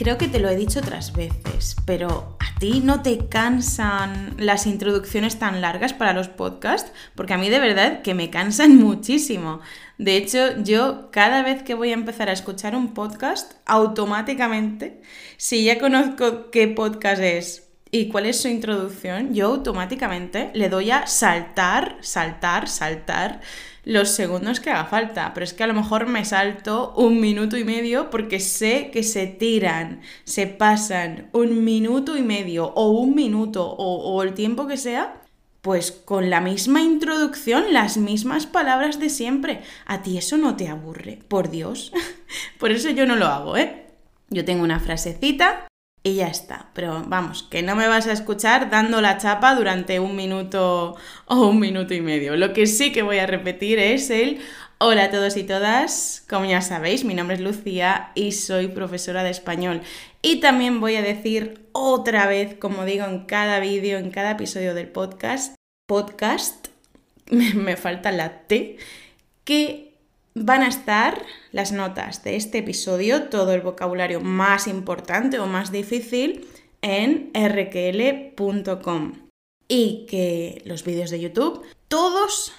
Creo que te lo he dicho otras veces, pero ¿a ti no te cansan las introducciones tan largas para los podcasts? Porque a mí de verdad que me cansan muchísimo. De hecho, yo cada vez que voy a empezar a escuchar un podcast, automáticamente, si ya conozco qué podcast es y cuál es su introducción, yo automáticamente le doy a saltar, saltar, saltar los segundos que haga falta, pero es que a lo mejor me salto un minuto y medio porque sé que se tiran, se pasan un minuto y medio o un minuto o, el tiempo que sea, pues con la misma introducción, las mismas palabras de siempre. A ti eso no te aburre, por Dios. por eso yo no lo hago, ¿eh? Yo tengo una frasecita y ya está. Pero vamos, que no me vas a escuchar dando la chapa durante un minuto o un minuto y medio. Lo que sí que voy a repetir es el hola a todos y todas. Como ya sabéis, mi nombre es Lucía y soy profesora de español. Y también voy a decir otra vez, como digo en cada vídeo, en cada episodio del podcast, podcast, me falta la T, que van a estar las notas de este episodio, todo el vocabulario más importante o más difícil en rql.com. Y que los vídeos de YouTube, todos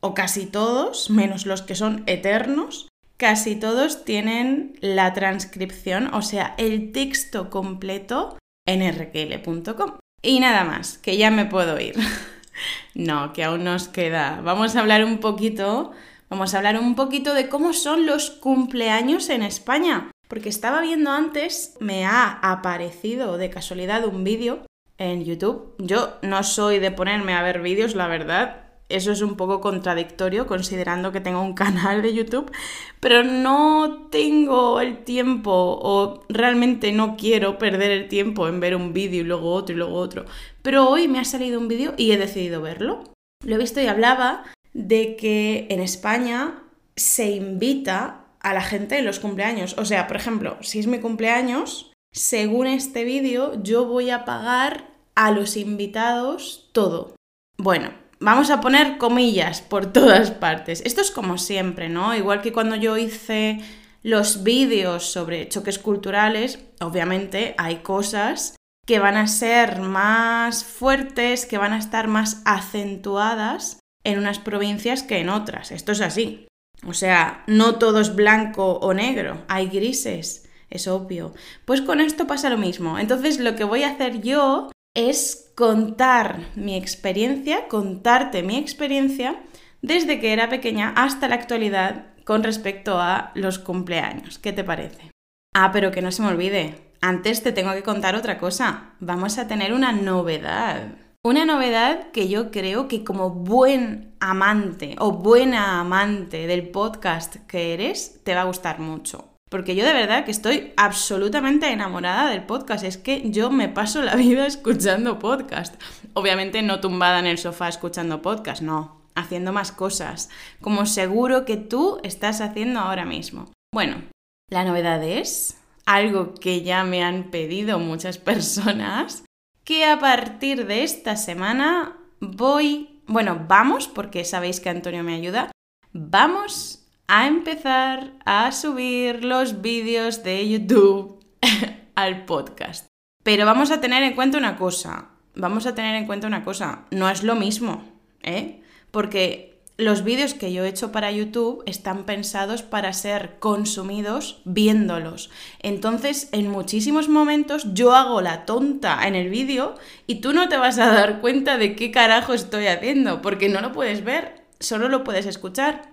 o casi todos, menos los que son eternos, casi todos tienen la transcripción, o sea, el texto completo en rql.com. Y nada más, que ya me puedo ir. no, que aún nos queda. Vamos a hablar un poquito Vamos a hablar un poquito de cómo son los cumpleaños en España. Porque estaba viendo antes, me ha aparecido de casualidad un vídeo en YouTube. Yo no soy de ponerme a ver vídeos, la verdad. Eso es un poco contradictorio considerando que tengo un canal de YouTube, pero no tengo el tiempo o realmente no quiero perder el tiempo en ver un vídeo y luego otro y luego otro. Pero hoy me ha salido un vídeo y he decidido verlo. Lo he visto y hablaba de que en España se invita a la gente en los cumpleaños. O sea, por ejemplo, si es mi cumpleaños, según este vídeo, yo voy a pagar a los invitados todo. Bueno, vamos a poner comillas por todas partes. Esto es como siempre, ¿no? Igual que cuando yo hice los vídeos sobre choques culturales, obviamente hay cosas que van a ser más fuertes, que van a estar más acentuadas en unas provincias que en otras. Esto es así. O sea, no todo es blanco o negro, hay grises, es obvio. Pues con esto pasa lo mismo. Entonces lo que voy a hacer yo es contar mi experiencia, contarte mi experiencia desde que era pequeña hasta la actualidad con respecto a los cumpleaños. ¿Qué te parece? Ah, pero que no se me olvide. Antes te tengo que contar otra cosa. Vamos a tener una novedad. Una novedad que yo creo que como buen amante o buena amante del podcast que eres, te va a gustar mucho. Porque yo de verdad que estoy absolutamente enamorada del podcast. Es que yo me paso la vida escuchando podcast. Obviamente no tumbada en el sofá escuchando podcast, no. Haciendo más cosas. Como seguro que tú estás haciendo ahora mismo. Bueno, la novedad es algo que ya me han pedido muchas personas que a partir de esta semana voy, bueno, vamos, porque sabéis que Antonio me ayuda, vamos a empezar a subir los vídeos de YouTube al podcast. Pero vamos a tener en cuenta una cosa, vamos a tener en cuenta una cosa, no es lo mismo, ¿eh? Porque los vídeos que yo he hecho para YouTube están pensados para ser consumidos viéndolos. Entonces, en muchísimos momentos yo hago la tonta en el vídeo y tú no te vas a dar cuenta de qué carajo estoy haciendo, porque no lo puedes ver, solo lo puedes escuchar.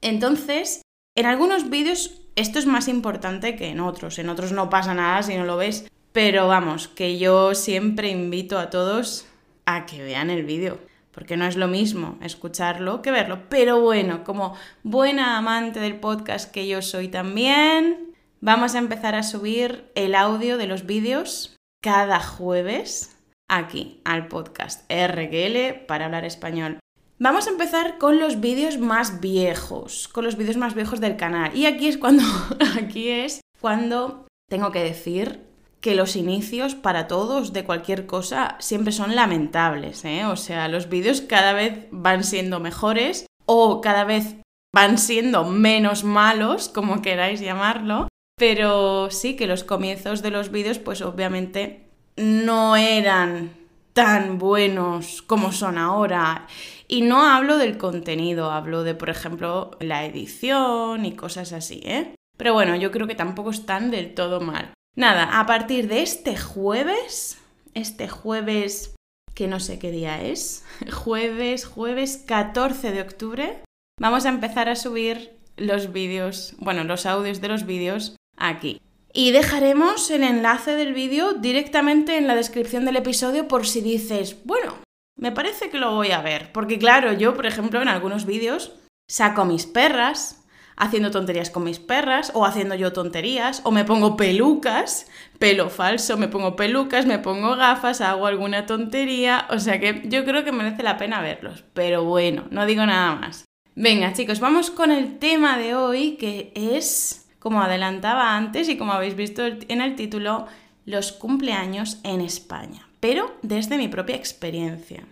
Entonces, en algunos vídeos esto es más importante que en otros. En otros no pasa nada si no lo ves. Pero vamos, que yo siempre invito a todos a que vean el vídeo porque no es lo mismo escucharlo que verlo. Pero bueno, como buena amante del podcast que yo soy también, vamos a empezar a subir el audio de los vídeos cada jueves aquí al podcast RGL para hablar español. Vamos a empezar con los vídeos más viejos, con los vídeos más viejos del canal. Y aquí es cuando aquí es cuando tengo que decir que los inicios para todos de cualquier cosa siempre son lamentables, ¿eh? O sea, los vídeos cada vez van siendo mejores o cada vez van siendo menos malos, como queráis llamarlo, Pero sí que los comienzos de los vídeos, pues obviamente no eran tan buenos como son ahora. Y no hablo del contenido, hablo de, por ejemplo, la edición y cosas así, ¿eh? Pero bueno, yo creo que tampoco están del todo mal. Nada, a partir de este jueves, este jueves que no sé qué día es, jueves, jueves 14 de octubre, vamos a empezar a subir los vídeos, bueno, los audios de los vídeos aquí. Y dejaremos el enlace del vídeo directamente en la descripción del episodio por si dices, bueno, me parece que lo voy a ver. Porque claro, yo, por ejemplo, en algunos vídeos saco mis perras, haciendo tonterías con mis perras, o haciendo yo tonterías, o me pongo pelucas, pelo falso, me pongo pelucas, me pongo gafas, hago alguna tontería, o sea que yo creo que merece la pena verlos. Pero bueno, no digo nada más. Venga chicos, vamos con el tema de hoy que es, como adelantaba antes y como habéis visto en el título, los cumpleaños en España, pero desde mi propia experiencia.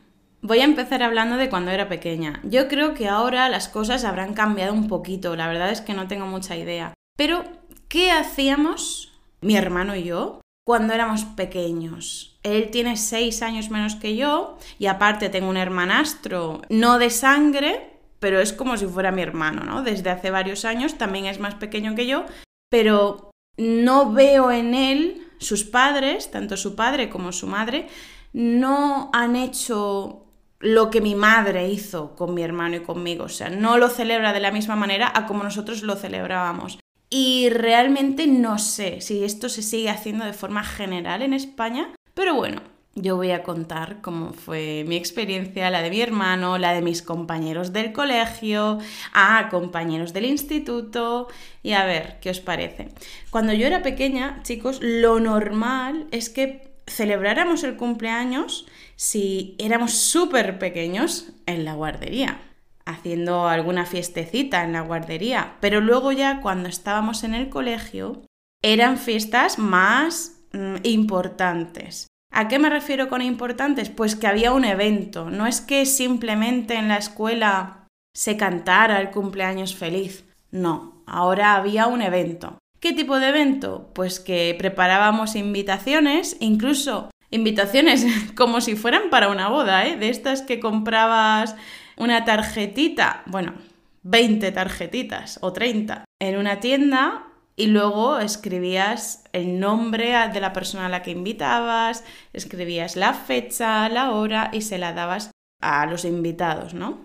Voy a empezar hablando de cuando era pequeña. Yo creo que ahora las cosas habrán cambiado un poquito, la verdad es que no tengo mucha idea. Pero, ¿qué hacíamos mi hermano y yo cuando éramos pequeños? Él tiene seis años menos que yo y aparte tengo un hermanastro no de sangre, pero es como si fuera mi hermano, ¿no? Desde hace varios años, también es más pequeño que yo, pero no veo en él, sus padres, tanto su padre como su madre, no han hecho lo que mi madre hizo con mi hermano y conmigo, o sea, no lo celebra de la misma manera a como nosotros lo celebrábamos. Y realmente no sé si esto se sigue haciendo de forma general en España, pero bueno, yo voy a contar cómo fue mi experiencia, la de mi hermano, la de mis compañeros del colegio, a compañeros del instituto y a ver qué os parece. Cuando yo era pequeña, chicos, lo normal es que celebráramos el cumpleaños si éramos súper pequeños en la guardería, haciendo alguna fiestecita en la guardería, pero luego ya cuando estábamos en el colegio eran fiestas más mm, importantes. ¿A qué me refiero con importantes? Pues que había un evento, no es que simplemente en la escuela se cantara el cumpleaños feliz, no, ahora había un evento. ¿Qué tipo de evento? Pues que preparábamos invitaciones, incluso invitaciones como si fueran para una boda, ¿eh? De estas que comprabas una tarjetita, bueno, 20 tarjetitas o 30 en una tienda y luego escribías el nombre de la persona a la que invitabas, escribías la fecha, la hora y se la dabas a los invitados, ¿no?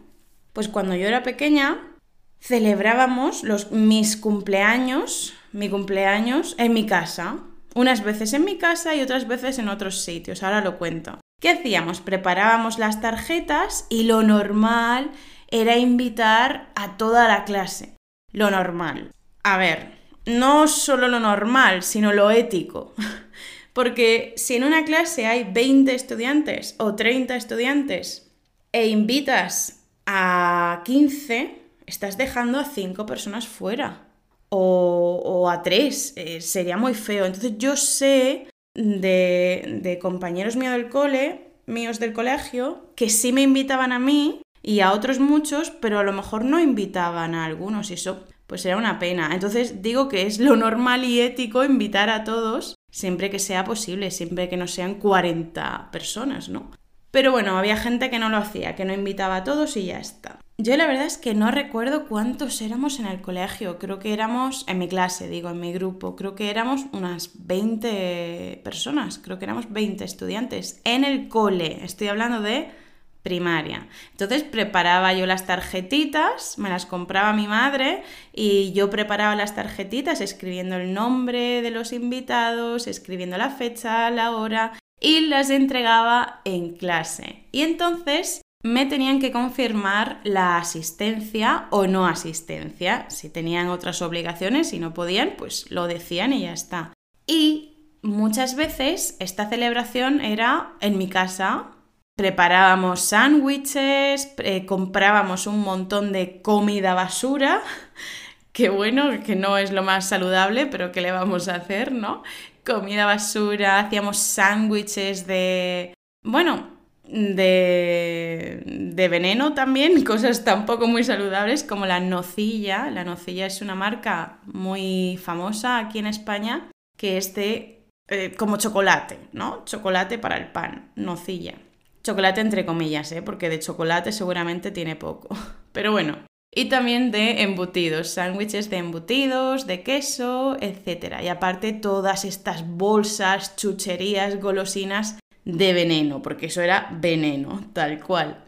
Pues cuando yo era pequeña celebrábamos los, mis cumpleaños, mi cumpleaños en mi casa, unas veces en mi casa y otras veces en otros sitios, ahora lo cuento. ¿Qué hacíamos? Preparábamos las tarjetas y lo normal era invitar a toda la clase. Lo normal. A ver, no solo lo normal, sino lo ético. Porque si en una clase hay 20 estudiantes o 30 estudiantes e invitas a 15, estás dejando a 5 personas fuera. O, a 3. Eh, sería muy feo. Entonces yo sé de, de compañeros míos del cole, míos del colegio, que sí me invitaban a mí y a otros muchos, pero a lo mejor no invitaban a algunos. Y eso pues será una pena. Entonces digo que es lo normal y ético invitar a todos siempre que sea posible, siempre que no sean 40 personas, ¿no? Pero bueno, había gente que no lo hacía, que no invitaba a todos y ya está. Yo la verdad es que no recuerdo cuántos éramos en el colegio, creo que éramos, en mi clase, digo, en mi grupo, creo que éramos unas 20 personas, creo que éramos 20 estudiantes en el cole, estoy hablando de primaria. Entonces preparaba yo las tarjetitas, me las compraba mi madre y yo preparaba las tarjetitas escribiendo el nombre de los invitados, escribiendo la fecha, la hora y las entregaba en clase. Y entonces me tenían que confirmar la asistencia o no asistencia. Si tenían otras obligaciones y no podían, pues lo decían y ya está. Y muchas veces esta celebración era en mi casa preparábamos sándwiches, eh, comprábamos un montón de comida basura, que bueno, que no es lo más saludable, pero ¿qué le vamos a hacer, no? Comida basura, hacíamos sándwiches de... Bueno, de, de veneno también, cosas tampoco muy saludables como la nocilla. La nocilla es una marca muy famosa aquí en España que es de eh, como chocolate, ¿no? Chocolate para el pan, nocilla. Chocolate entre comillas, ¿eh? porque de chocolate seguramente tiene poco. Pero bueno. Y también de embutidos, sándwiches de embutidos, de queso, etc. Y aparte todas estas bolsas, chucherías, golosinas de veneno, porque eso era veneno, tal cual.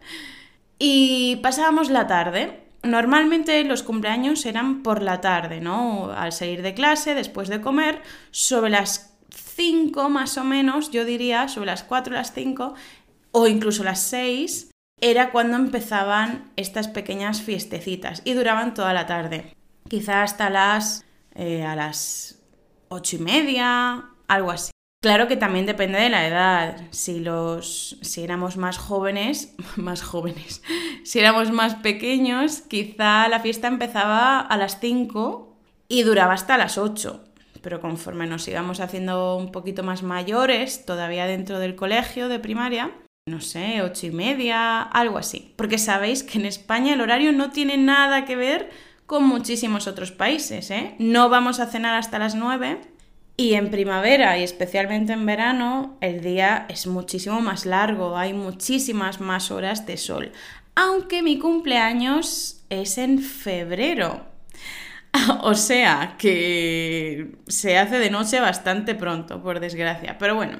Y pasábamos la tarde. Normalmente los cumpleaños eran por la tarde, ¿no? Al salir de clase, después de comer, sobre las 5 más o menos, yo diría, sobre las 4 las 5, o incluso las 6, era cuando empezaban estas pequeñas fiestecitas y duraban toda la tarde. Quizá hasta las, eh, a las ocho y media, algo así. Claro que también depende de la edad. Si los si éramos más jóvenes, más jóvenes. Si éramos más pequeños, quizá la fiesta empezaba a las 5 y duraba hasta las 8. Pero conforme nos íbamos haciendo un poquito más mayores, todavía dentro del colegio de primaria, no sé, ocho y media, algo así. Porque sabéis que en España el horario no tiene nada que ver con muchísimos otros países, ¿eh? No vamos a cenar hasta las nueve y en primavera y especialmente en verano el día es muchísimo más largo, hay muchísimas más horas de sol. Aunque mi cumpleaños es en febrero. o sea que se hace de noche bastante pronto, por desgracia. Pero bueno,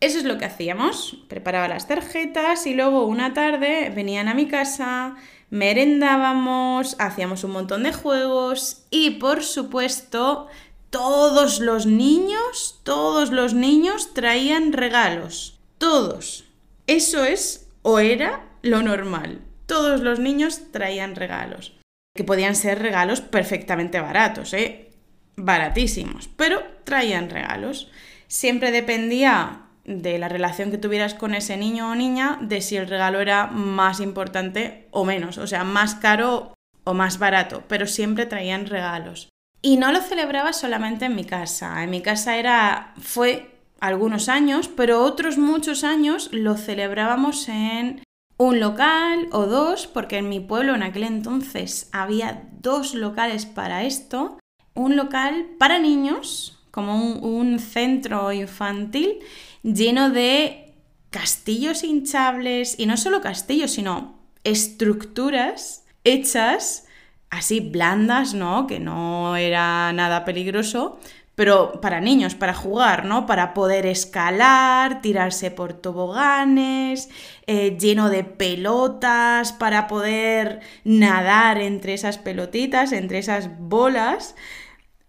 eso es lo que hacíamos. Preparaba las tarjetas y luego una tarde venían a mi casa, merendábamos, hacíamos un montón de juegos y por supuesto todos los niños, todos los niños traían regalos. Todos. Eso es o era lo normal. Todos los niños traían regalos. Que podían ser regalos perfectamente baratos, ¿eh? Baratísimos. Pero traían regalos. Siempre dependía de la relación que tuvieras con ese niño o niña, de si el regalo era más importante o menos, o sea, más caro o más barato, pero siempre traían regalos. Y no lo celebraba solamente en mi casa, en mi casa era fue algunos años, pero otros muchos años lo celebrábamos en un local o dos, porque en mi pueblo en aquel entonces había dos locales para esto, un local para niños, como un, un centro infantil, lleno de castillos hinchables, y no solo castillos, sino estructuras hechas así blandas, ¿no? Que no era nada peligroso, pero para niños, para jugar, ¿no? Para poder escalar, tirarse por toboganes, eh, lleno de pelotas, para poder nadar entre esas pelotitas, entre esas bolas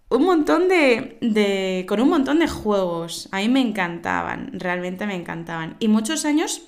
un montón de, con un montón de juegos. A mí me encantaban, realmente me encantaban. Y muchos años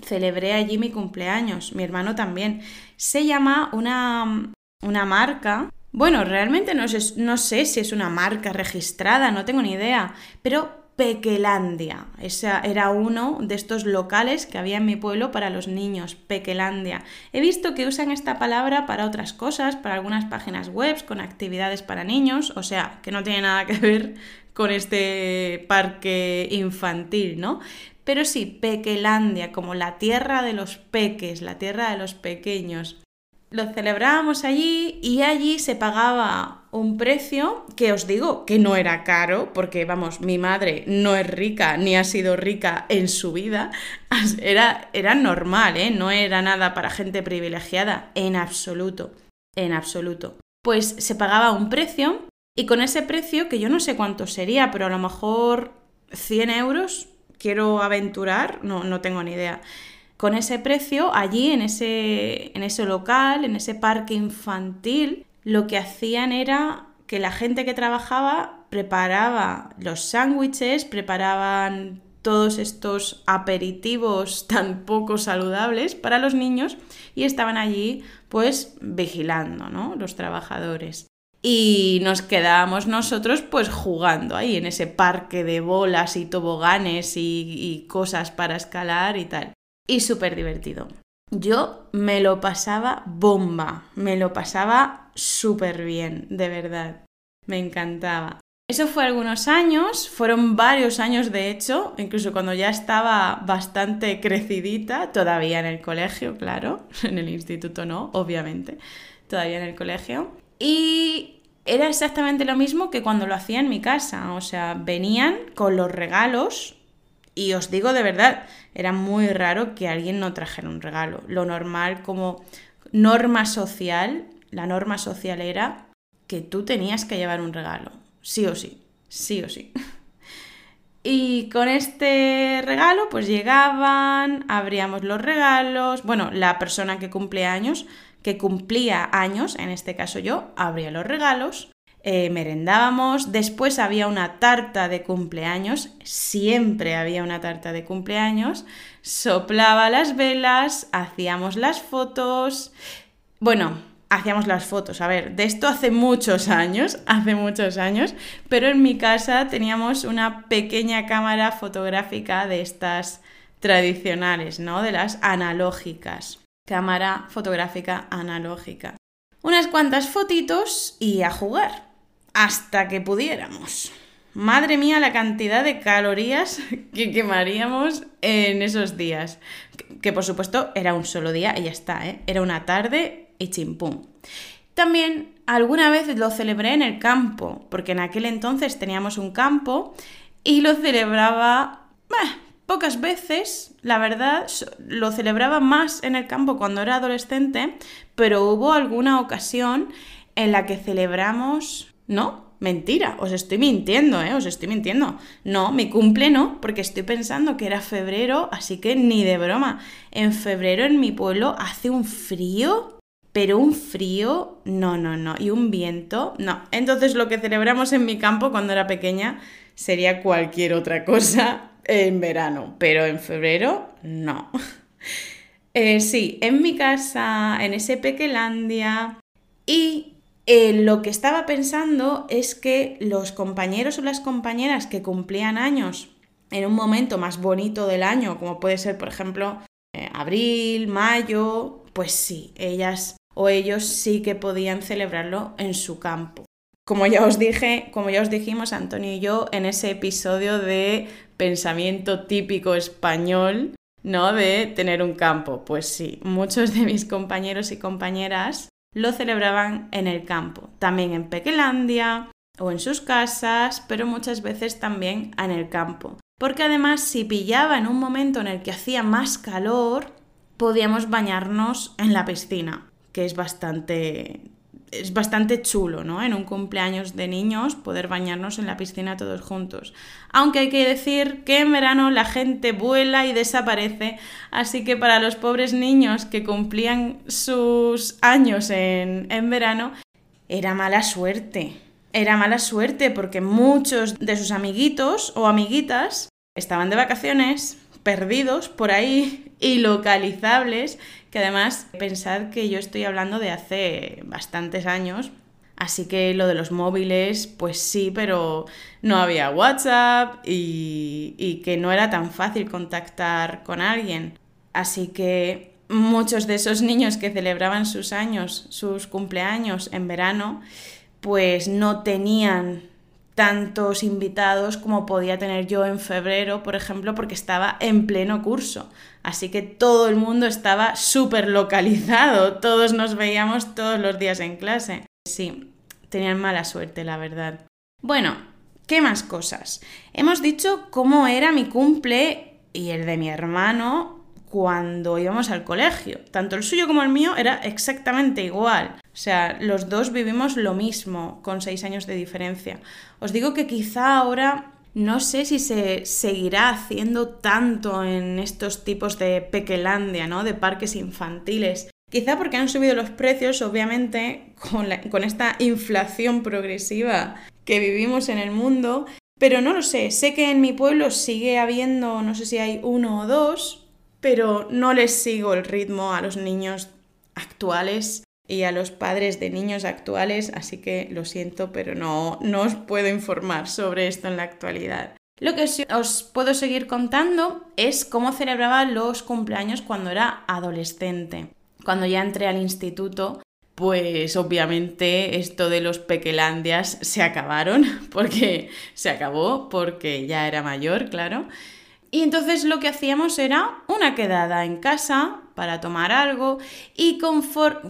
celebré allí mi cumpleaños, mi hermano también. Se llama una, una marca. Bueno, realmente no no sé si es una marca registrada, no tengo ni idea, pero Pequelandia. Ese era uno de estos locales que había en mi pueblo para los niños, Pequelandia. He visto que usan esta palabra para otras cosas, para algunas páginas web con actividades para niños, o sea, que no tiene nada que ver con este parque infantil, ¿no? Pero sí, Pequelandia, como la tierra de los peques, la tierra de los pequeños lo celebrábamos allí y allí se pagaba un precio que os digo que no era caro, porque vamos, mi madre no es rica ni ha sido rica en su vida, era, era normal, ¿eh? no era nada para gente privilegiada, en absoluto, en absoluto. Pues se pagaba un precio y con ese precio, que yo no sé cuánto sería, pero a lo mejor 100 euros, quiero aventurar, no, no tengo ni idea con ese precio, allí en ese, en ese local, en ese parque infantil, lo que hacían era que la gente que trabajaba preparaba los sándwiches, preparaban todos estos aperitivos tan poco saludables para los niños y estaban allí pues vigilando, ¿no? Los trabajadores. Y nos quedábamos nosotros pues jugando ahí en ese parque de bolas y toboganes y, y cosas para escalar y tal y súper divertido. Yo me lo pasaba bomba, me lo pasaba súper bien, de verdad. Me encantaba. Eso fue algunos años, fueron varios años de hecho, incluso cuando ya estaba bastante crecidita, todavía en el colegio, claro, en el instituto no, obviamente, todavía en el colegio. Y era exactamente lo mismo que cuando lo hacía en mi casa, o sea, venían con los regalos y os digo de verdad, era muy raro que alguien no trajera un regalo. Lo normal como norma social, la norma social era que tú tenías que llevar un regalo sí o sí, sí o sí. Y con este regalo pues llegaban, abríamos los regalos, bueno, la persona que cumplía años, que cumplía años, en este caso yo, abría los regalos, eh, merendábamos, después había una tarta de cumpleaños, siempre había una tarta de cumpleaños, soplaba las velas, hacíamos las fotos, bueno, hacíamos las fotos. A ver, de esto hace muchos años, hace muchos años, pero en mi casa teníamos una pequeña cámara fotográfica de estas tradicionales, ¿no? De las analógicas. Cámara fotográfica analógica. Unas cuantas fotitos y a jugar, hasta que pudiéramos. Madre mía, la cantidad de calorías que quemaríamos en esos días. Que, por supuesto era un solo día y ya está, ¿eh? Era una tarde y chimpum. También alguna vez lo celebré en el campo, porque en aquel entonces teníamos un campo y lo celebraba pocas veces, la verdad, lo celebraba más en el campo cuando era adolescente, pero hubo alguna ocasión en la que celebramos, ¿no? Mentira, os estoy mintiendo, ¿eh? Os estoy mintiendo. No, mi cumple no, porque estoy pensando que era febrero, así que ni de broma. En febrero en mi pueblo hace un frío pero un frío, no, no, no, y un viento, no. Entonces lo que celebramos en mi campo cuando era pequeña sería cualquier otra cosa en verano, pero en febrero no. Eh, sí, en mi casa, en ese Pequelandia, y eh, lo que estaba pensando es que los compañeros o las compañeras que cumplían años en un momento más bonito del año, como puede ser, por ejemplo, eh, abril, mayo, pues sí, ellas o ellos sí que podían celebrarlo en su campo. Como ya os dije, como ya os dijimos Antonio y yo en ese episodio de pensamiento típico español, ¿no? De tener un campo. Pues sí, muchos de mis compañeros y compañeras lo celebraban en el campo, también en Pequelandia o en sus casas, pero muchas veces también en el campo. Porque además si pillaba en un momento en el que hacía más calor, podíamos bañarnos en la piscina que es bastante es bastante chulo, ¿no? En un cumpleaños de niños poder bañarnos en la piscina todos juntos. Aunque hay que decir que en verano la gente vuela y desaparece, así que para los pobres niños que cumplían sus años en, en verano, era mala suerte. Era mala suerte porque muchos de sus amiguitos o amiguitas estaban de vacaciones, perdidos por ahí, ilocalizables, que además pensad que yo estoy hablando de hace bastantes años, así que lo de los móviles, pues sí, pero no había WhatsApp y, y que no era tan fácil contactar con alguien. Así que muchos de esos niños que celebraban sus años, sus cumpleaños en verano, pues no tenían tantos invitados como podía tener yo en febrero, por ejemplo, porque estaba en pleno curso. Así que todo el mundo estaba súper localizado, todos nos veíamos todos los días en clase. Sí, tenían mala suerte, la verdad. Bueno, ¿qué más cosas? Hemos dicho cómo era mi cumple y el de mi hermano cuando íbamos al colegio. Tanto el suyo como el mío era exactamente igual. O sea, los dos vivimos lo mismo, con seis años de diferencia. Os digo que quizá ahora no sé si se seguirá haciendo tanto en estos tipos de pequelandia, ¿no? De parques infantiles. Quizá porque han subido los precios, obviamente, con, con esta inflación progresiva que vivimos en el mundo. Pero no lo sé, sé que en mi pueblo sigue habiendo, no sé si hay uno o dos, pero no les sigo el ritmo a los niños actuales y a los padres de niños actuales, así que lo siento, pero no, no os puedo informar sobre esto en la actualidad. Lo que os puedo seguir contando es cómo celebraba los cumpleaños cuando era adolescente. Cuando ya entré al instituto, pues obviamente esto de los pequelandias se acabaron, porque se acabó, porque ya era mayor, claro. Y entonces lo que hacíamos era una quedada en casa para tomar algo y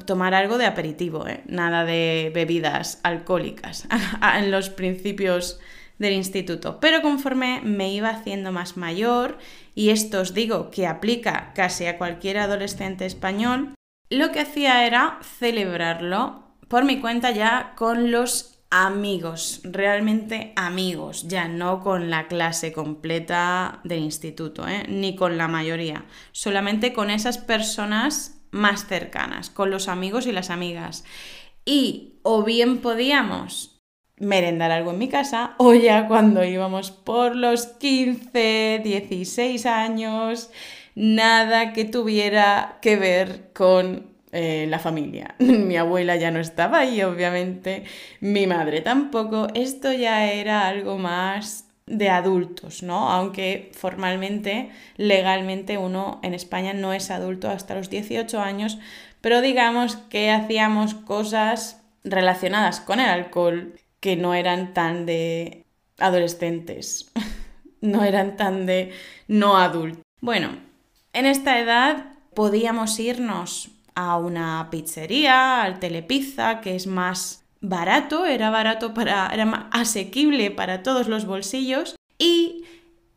tomar algo de aperitivo, ¿eh? nada de bebidas alcohólicas en los principios del instituto. Pero conforme me iba haciendo más mayor, y esto os digo que aplica casi a cualquier adolescente español, lo que hacía era celebrarlo por mi cuenta ya con los amigos, realmente amigos, ya no con la clase completa del instituto, ¿eh? ni con la mayoría, solamente con esas personas más cercanas, con los amigos y las amigas. Y o bien podíamos merendar algo en mi casa, o ya cuando íbamos por los 15, 16 años, nada que tuviera que ver con eh, la familia. Mi abuela ya no estaba ahí, obviamente, mi madre tampoco. Esto ya era algo más de adultos, ¿no? Aunque formalmente, legalmente uno en España no es adulto hasta los 18 años, pero digamos que hacíamos cosas relacionadas con el alcohol que no eran tan de adolescentes, no eran tan de no adultos. Bueno, en esta edad podíamos irnos a una pizzería, al telepizza, que es más barato, era barato para, era más asequible para todos los bolsillos y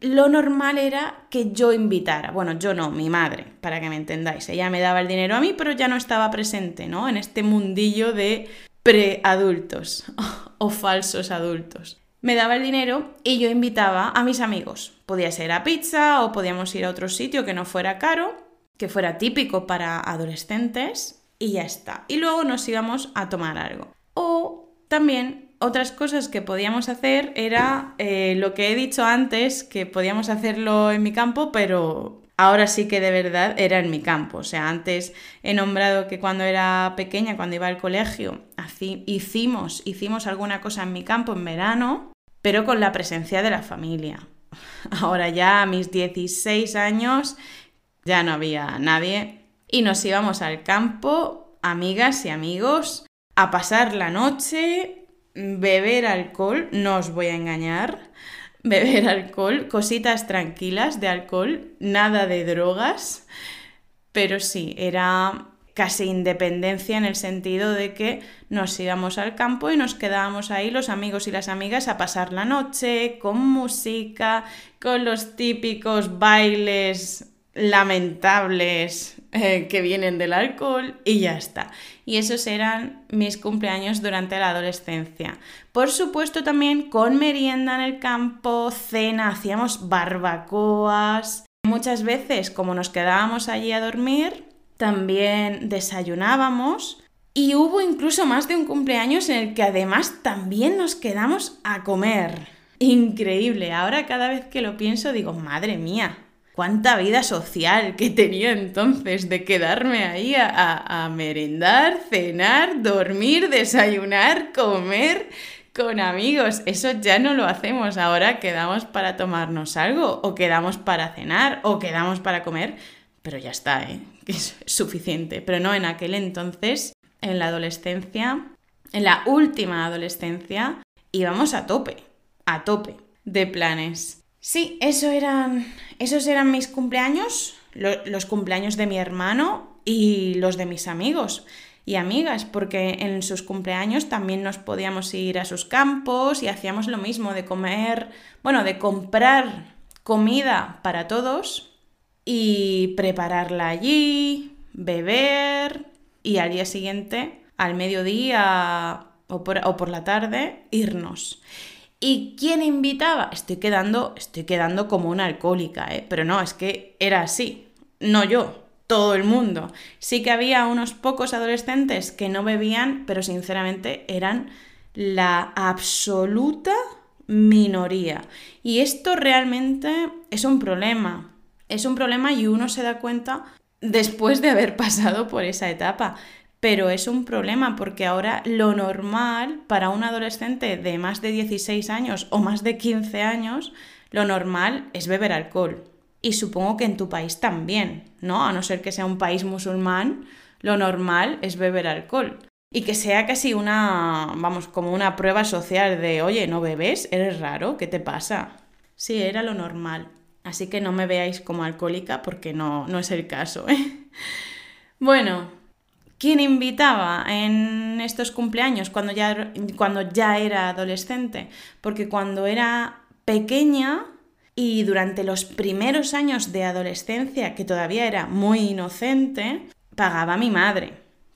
lo normal era que yo invitara, bueno, yo no, mi madre, para que me entendáis, ella me daba el dinero a mí, pero ya no estaba presente, ¿no? En este mundillo de preadultos o falsos adultos. Me daba el dinero y yo invitaba a mis amigos. Podía ser a pizza o podíamos ir a otro sitio que no fuera caro que fuera típico para adolescentes y ya está. Y luego nos íbamos a tomar algo. O también otras cosas que podíamos hacer era eh, lo que he dicho antes, que podíamos hacerlo en mi campo, pero ahora sí que de verdad era en mi campo. O sea, antes he nombrado que cuando era pequeña, cuando iba al colegio, hicimos, hicimos alguna cosa en mi campo en verano, pero con la presencia de la familia. Ahora ya a mis 16 años ya no había nadie. Y nos íbamos al campo, amigas y amigos, a pasar la noche, beber alcohol, no os voy a engañar, beber alcohol, cositas tranquilas de alcohol, nada de drogas, pero sí, era casi independencia en el sentido de que nos íbamos al campo y nos quedábamos ahí los amigos y las amigas a pasar la noche con música, con los típicos bailes lamentables eh, que vienen del alcohol y ya está. Y esos eran mis cumpleaños durante la adolescencia. Por supuesto también con merienda en el campo, cena, hacíamos barbacoas. Muchas veces como nos quedábamos allí a dormir, también desayunábamos. Y hubo incluso más de un cumpleaños en el que además también nos quedamos a comer. Increíble. Ahora cada vez que lo pienso digo, madre mía, cuánta vida social que tenía entonces de quedarme ahí a, merendar, cenar, dormir, desayunar, comer con amigos. Eso ya no lo hacemos. Ahora quedamos para tomarnos algo, o quedamos para cenar, o quedamos para comer. Pero ya está, ¿eh? Es suficiente. Pero no, en aquel entonces, en la adolescencia, en la última adolescencia, íbamos a tope, a tope de planes. Sí, eso eran, esos eran mis cumpleaños, los cumpleaños de mi hermano y los de mis amigos y amigas, porque en sus cumpleaños también nos podíamos ir a sus campos y hacíamos lo mismo de comer, bueno, de comprar comida para todos y prepararla allí, beber y al día siguiente, al mediodía o por, o por la tarde, irnos. ¿Y quién invitaba? Estoy quedando, estoy quedando como una alcohólica, ¿eh? Pero no, es que era así. No yo, todo el mundo. Sí que había unos pocos adolescentes que no bebían, pero sinceramente eran la absoluta minoría. Y esto realmente es un problema. Es un problema y uno se da cuenta después de haber pasado por esa etapa pero es un problema porque ahora lo normal para un adolescente de más de 16 años o más de 15 años, lo normal es beber alcohol. Y supongo que en tu país también, ¿no? A no ser que sea un país musulmán, lo normal es beber alcohol. y que sea casi una, vamos, como una prueba social de, oye, ¿no bebes? ¿Eres raro? ¿Qué te pasa? Sí, era lo normal. Así que no me veáis como alcohólica porque no, no es el caso. ¿eh? Bueno, ¿quién invitaba en estos cumpleaños cuando ya, cuando ya era adolescente? Porque cuando era pequeña y durante los primeros años de adolescencia, que todavía era muy inocente, pagaba mi madre.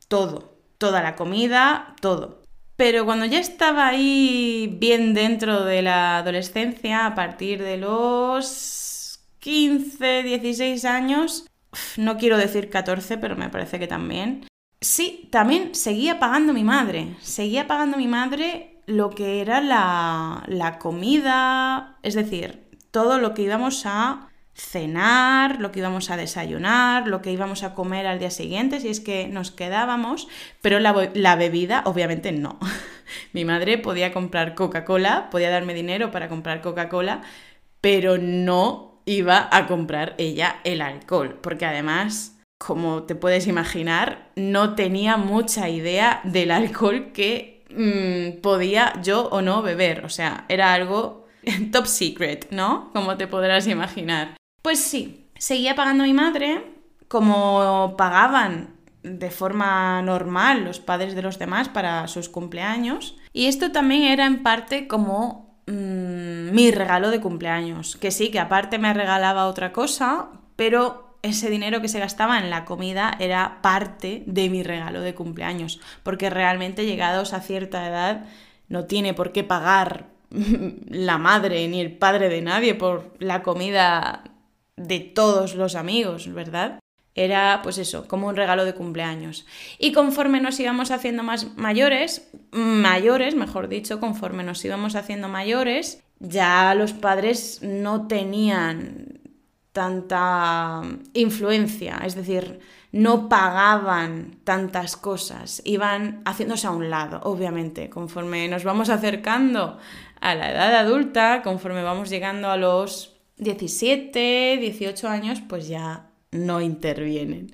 Todo. Toda la comida, todo. Pero cuando ya estaba ahí bien dentro de la adolescencia, a partir de los 15, 16 años, no quiero decir 14, pero me parece que también. Sí, también seguía pagando mi madre. Seguía pagando mi madre lo que era la, la comida, es decir, todo lo que íbamos a cenar, lo que íbamos a desayunar, lo que íbamos a comer al día siguiente, si es que nos quedábamos, pero la, la bebida obviamente no. Mi madre podía comprar Coca-Cola, podía darme dinero para comprar Coca-Cola, pero no iba a comprar ella el alcohol, porque además, como te puedes imaginar, no tenía mucha idea del alcohol que mm, podía yo o no beber, o sea, era algo top secret, ¿no? Como te podrás imaginar. Pues sí, seguía pagando mi madre como pagaban de forma normal los padres de los demás para sus cumpleaños. Y esto también era en parte como Mm, mi regalo de cumpleaños. Que sí, que aparte me regalaba otra cosa, pero ese dinero que se gastaba en la comida era parte de mi regalo de cumpleaños. Porque realmente llegados a cierta edad no tiene por qué pagar la madre ni el padre de nadie por la comida de todos los amigos, ¿verdad? Era, pues eso, como un regalo de cumpleaños. Y conforme nos íbamos haciendo más mayores, mayores, mejor dicho, conforme nos íbamos haciendo mayores, ya los padres no tenían tanta influencia, es decir, no pagaban tantas cosas, iban haciéndose a un lado, obviamente, conforme nos vamos acercando a la edad adulta, conforme vamos llegando a los 17, 18 años, pues ya no intervienen.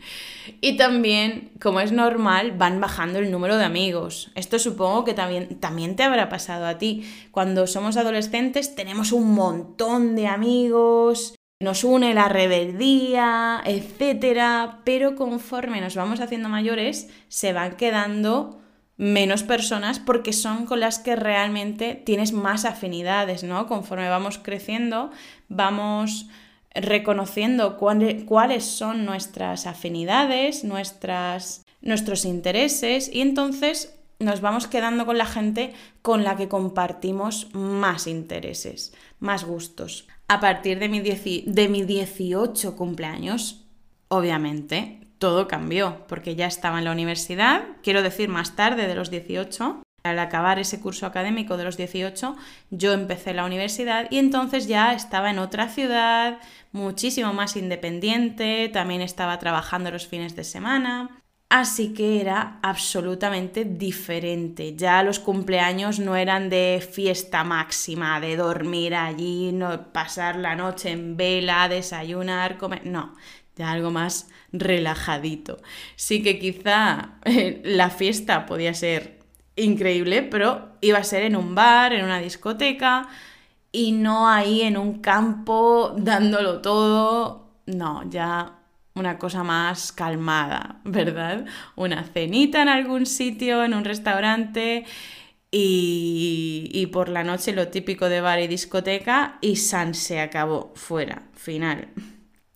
Y también, como es normal, van bajando el número de amigos. Esto supongo que también, también te habrá pasado a ti. Cuando somos adolescentes tenemos un montón de amigos, nos une la rebeldía, etc. Pero conforme nos vamos haciendo mayores, se van quedando menos personas porque son con las que realmente tienes más afinidades, ¿no? Conforme vamos creciendo, vamos reconociendo cuáles son nuestras afinidades, nuestras, nuestros intereses y entonces nos vamos quedando con la gente con la que compartimos más intereses, más gustos. A partir de mi, de mi 18 cumpleaños, obviamente, todo cambió, porque ya estaba en la universidad, quiero decir más tarde de los 18, al acabar ese curso académico de los 18, yo empecé la universidad y entonces ya estaba en otra ciudad, muchísimo más independiente, también estaba trabajando los fines de semana. Así que era absolutamente diferente. Ya los cumpleaños no eran de fiesta máxima, de dormir allí, no, pasar la noche en vela, desayunar, comer. No, ya algo más relajadito. Sí que quizá eh, la fiesta podía ser increíble, pero iba a ser en un bar, en una discoteca y no ahí en un campo dándolo todo. No, ya una cosa más calmada, ¿verdad? Una cenita en algún sitio, en un restaurante y, y por la noche lo típico de bar y discoteca y San se acabó, fuera, final.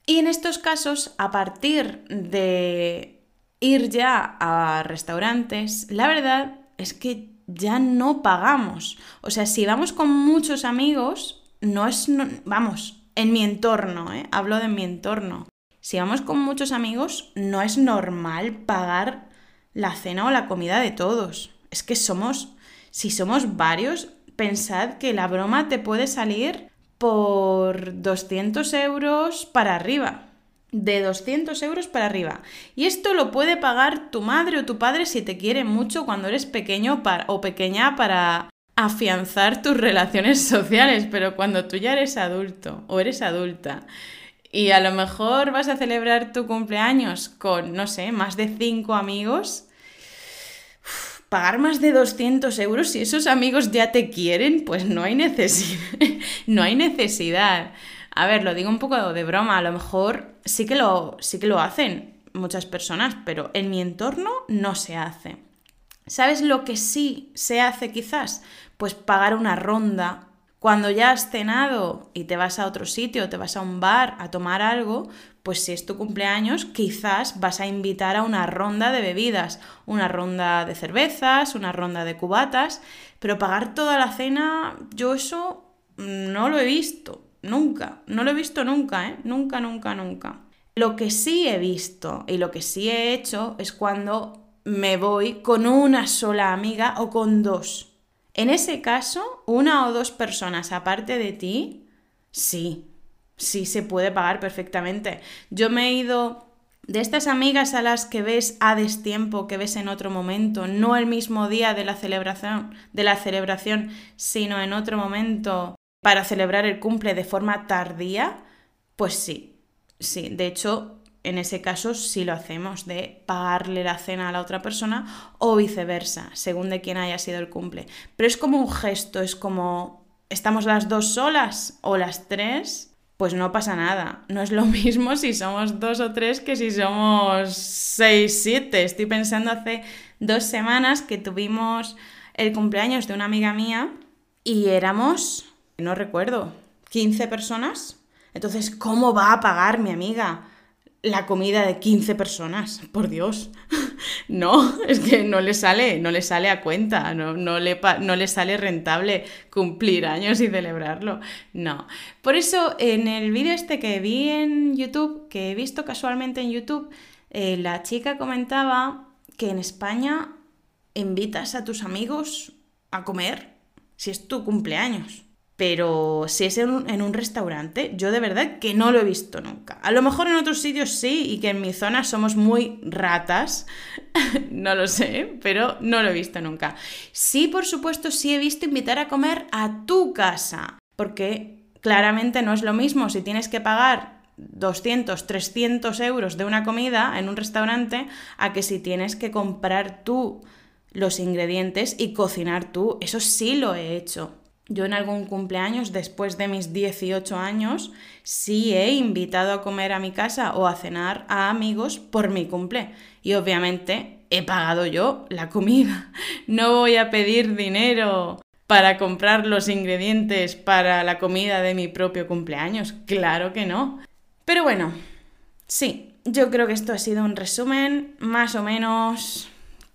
Y en estos casos, a partir de ir ya a restaurantes, la verdad es que ya no pagamos. O sea, si vamos con muchos amigos, no es, vamos, en mi entorno, ¿eh? hablo de mi entorno. Si vamos con muchos amigos, no es normal pagar la cena o la comida de todos. Es que somos, si somos varios, pensad que la broma te puede salir por 200 euros para arriba de 200 euros para arriba. Y esto lo puede pagar tu madre o tu padre si te quiere mucho cuando eres pequeño o pequeña para afianzar tus relaciones sociales, pero cuando tú ya eres adulto o eres adulta y a lo mejor vas a celebrar tu cumpleaños con, no sé, más de cinco amigos, pagar más de 200 euros si esos amigos ya te quieren, pues no hay necesidad. no hay necesidad. A ver, lo digo un poco de broma, a lo mejor sí que lo, sí que lo hacen muchas personas, pero en mi entorno no se hace. ¿Sabes lo que sí se hace quizás? Pues pagar una ronda. Cuando ya has cenado y te vas a otro sitio, te vas a un bar a tomar algo, pues si es tu cumpleaños, quizás vas a invitar a una ronda de bebidas, una ronda de cervezas, una ronda de cubatas, pero pagar toda la cena, yo eso no lo he visto, nunca, no lo he visto nunca, ¿eh? Nunca, nunca, nunca. Lo que sí he visto y lo que sí he hecho es cuando me voy con una sola amiga o con dos. En ese caso, una o dos personas aparte de ti, sí, sí se puede pagar perfectamente. Yo me he ido de estas amigas a las que ves a destiempo, que ves en otro momento, no el mismo día de la celebración, de la celebración, sino en otro momento para celebrar el cumple de forma tardía, pues sí. Sí, de hecho, en ese caso sí lo hacemos, de pagarle la cena a la otra persona o viceversa, según de quién haya sido el cumple. Pero es como un gesto, es como, ¿estamos las dos solas o las tres? Pues no pasa nada. No es lo mismo si somos dos o tres que si somos seis, siete. Estoy pensando hace dos semanas que tuvimos el cumpleaños de una amiga mía y éramos, no recuerdo, 15 personas. Entonces, ¿cómo va a pagar mi amiga? La comida de 15 personas, por Dios. No, es que no le sale, no le sale a cuenta, no, no, le, no le sale rentable cumplir años y celebrarlo. No. Por eso, en el vídeo este que vi en YouTube, que he visto casualmente en YouTube, eh, la chica comentaba que en España invitas a tus amigos a comer si es tu cumpleaños. Pero si es en un, restaurante, yo de verdad que no lo he visto nunca. A lo mejor en otros sitios sí y que en mi zona somos muy ratas, no lo sé, pero no lo he visto nunca. Sí, por supuesto, sí he visto invitar a comer a tu casa, porque claramente no es lo mismo si tienes que pagar 200, 300 euros de una comida en un restaurante a que si tienes que comprar tú los ingredientes y cocinar tú. Eso sí lo he hecho. Yo en algún cumpleaños, después de mis 18 años, sí he invitado a comer a mi casa o a cenar a amigos por mi cumple. Y obviamente he pagado yo la comida. No voy a pedir dinero para comprar los ingredientes para la comida de mi propio cumpleaños. Claro que no. Pero bueno, sí, yo creo que esto ha sido un resumen más o menos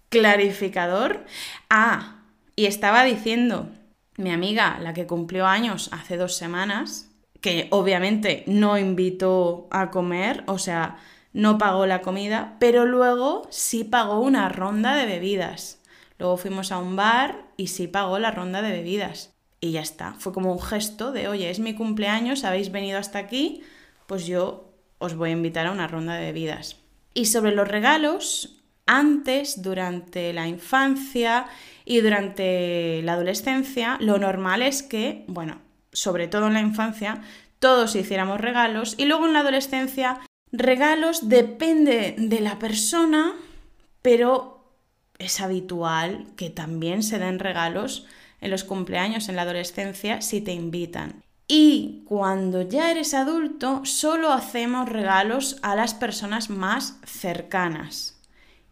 clarificador. Ah, y estaba diciendo mi amiga, la que cumplió años hace dos semanas, que obviamente no invitó a comer, o sea, no pagó la comida, pero luego sí pagó una ronda de bebidas. Luego fuimos a un bar y sí pagó la ronda de bebidas. Y ya está, fue como un gesto de, oye, es mi cumpleaños, habéis venido hasta aquí, pues yo os voy a invitar a una ronda de bebidas. Y sobre los regalos, antes, durante la infancia y durante la adolescencia, lo normal es que, bueno, sobre todo en la infancia, todos hiciéramos regalos y luego en la adolescencia, regalos depende de la persona, pero es habitual que también se den regalos en los cumpleaños en la adolescencia si te invitan. Y cuando ya eres adulto, solo hacemos regalos a las personas más cercanas.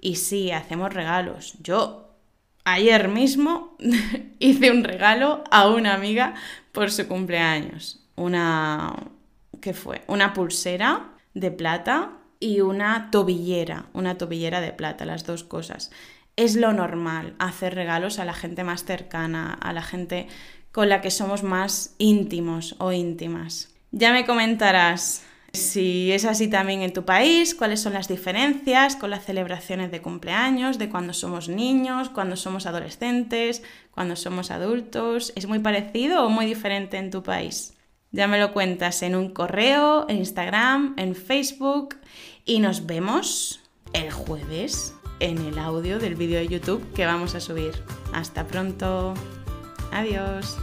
Y sí, hacemos regalos. Yo ayer mismo hice un regalo a una amiga por su cumpleaños. Una... ¿Qué fue? Una pulsera de plata y una tobillera, una tobillera de plata, las dos cosas. Es lo normal hacer regalos a la gente más cercana, a la gente con la que somos más íntimos o íntimas. Ya me comentarás si es así también en tu país, cuáles son las diferencias con las celebraciones de cumpleaños, de cuando somos niños, cuando somos adolescentes, cuando somos adultos. ¿Es muy parecido o muy diferente en tu país? Ya me lo cuentas en un correo, en Instagram, en Facebook y nos vemos el jueves en el audio del vídeo de YouTube que vamos a subir. Hasta pronto. Adiós.